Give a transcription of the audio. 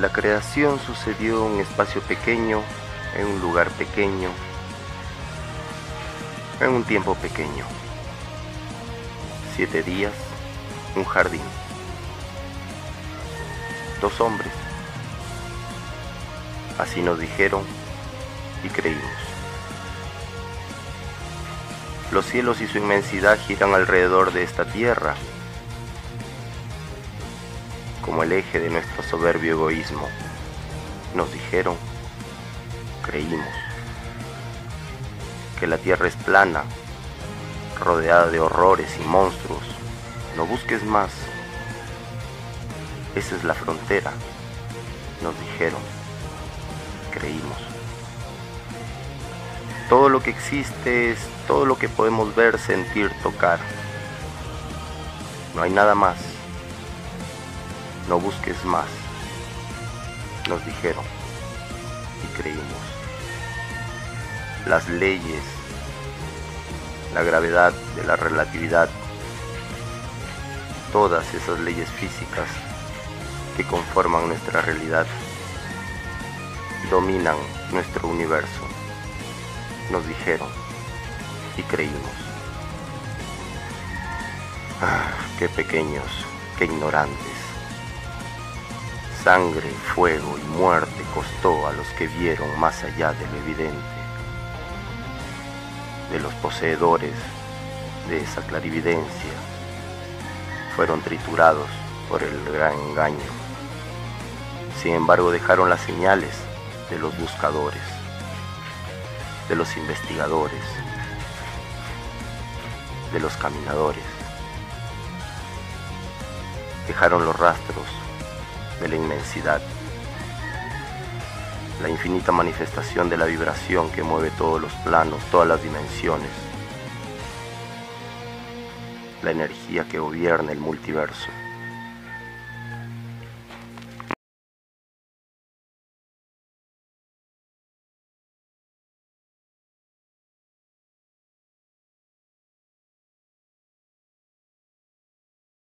La creación sucedió en un espacio pequeño, en un lugar pequeño, en un tiempo pequeño. Siete días, un jardín. Dos hombres. Así nos dijeron y creímos. Los cielos y su inmensidad giran alrededor de esta tierra como el eje de nuestro soberbio egoísmo. Nos dijeron, creímos, que la tierra es plana, rodeada de horrores y monstruos. No busques más. Esa es la frontera, nos dijeron, creímos. Todo lo que existe es todo lo que podemos ver, sentir, tocar. No hay nada más no busques más, nos dijeron y creímos. Las leyes, la gravedad de la relatividad, todas esas leyes físicas que conforman nuestra realidad, dominan nuestro universo, nos dijeron y creímos. Ah, qué pequeños, qué ignorantes. Sangre, fuego y muerte costó a los que vieron más allá de lo evidente, de los poseedores de esa clarividencia. Fueron triturados por el gran engaño. Sin embargo, dejaron las señales de los buscadores, de los investigadores, de los caminadores. Dejaron los rastros de la inmensidad, la infinita manifestación de la vibración que mueve todos los planos, todas las dimensiones, la energía que gobierna el multiverso.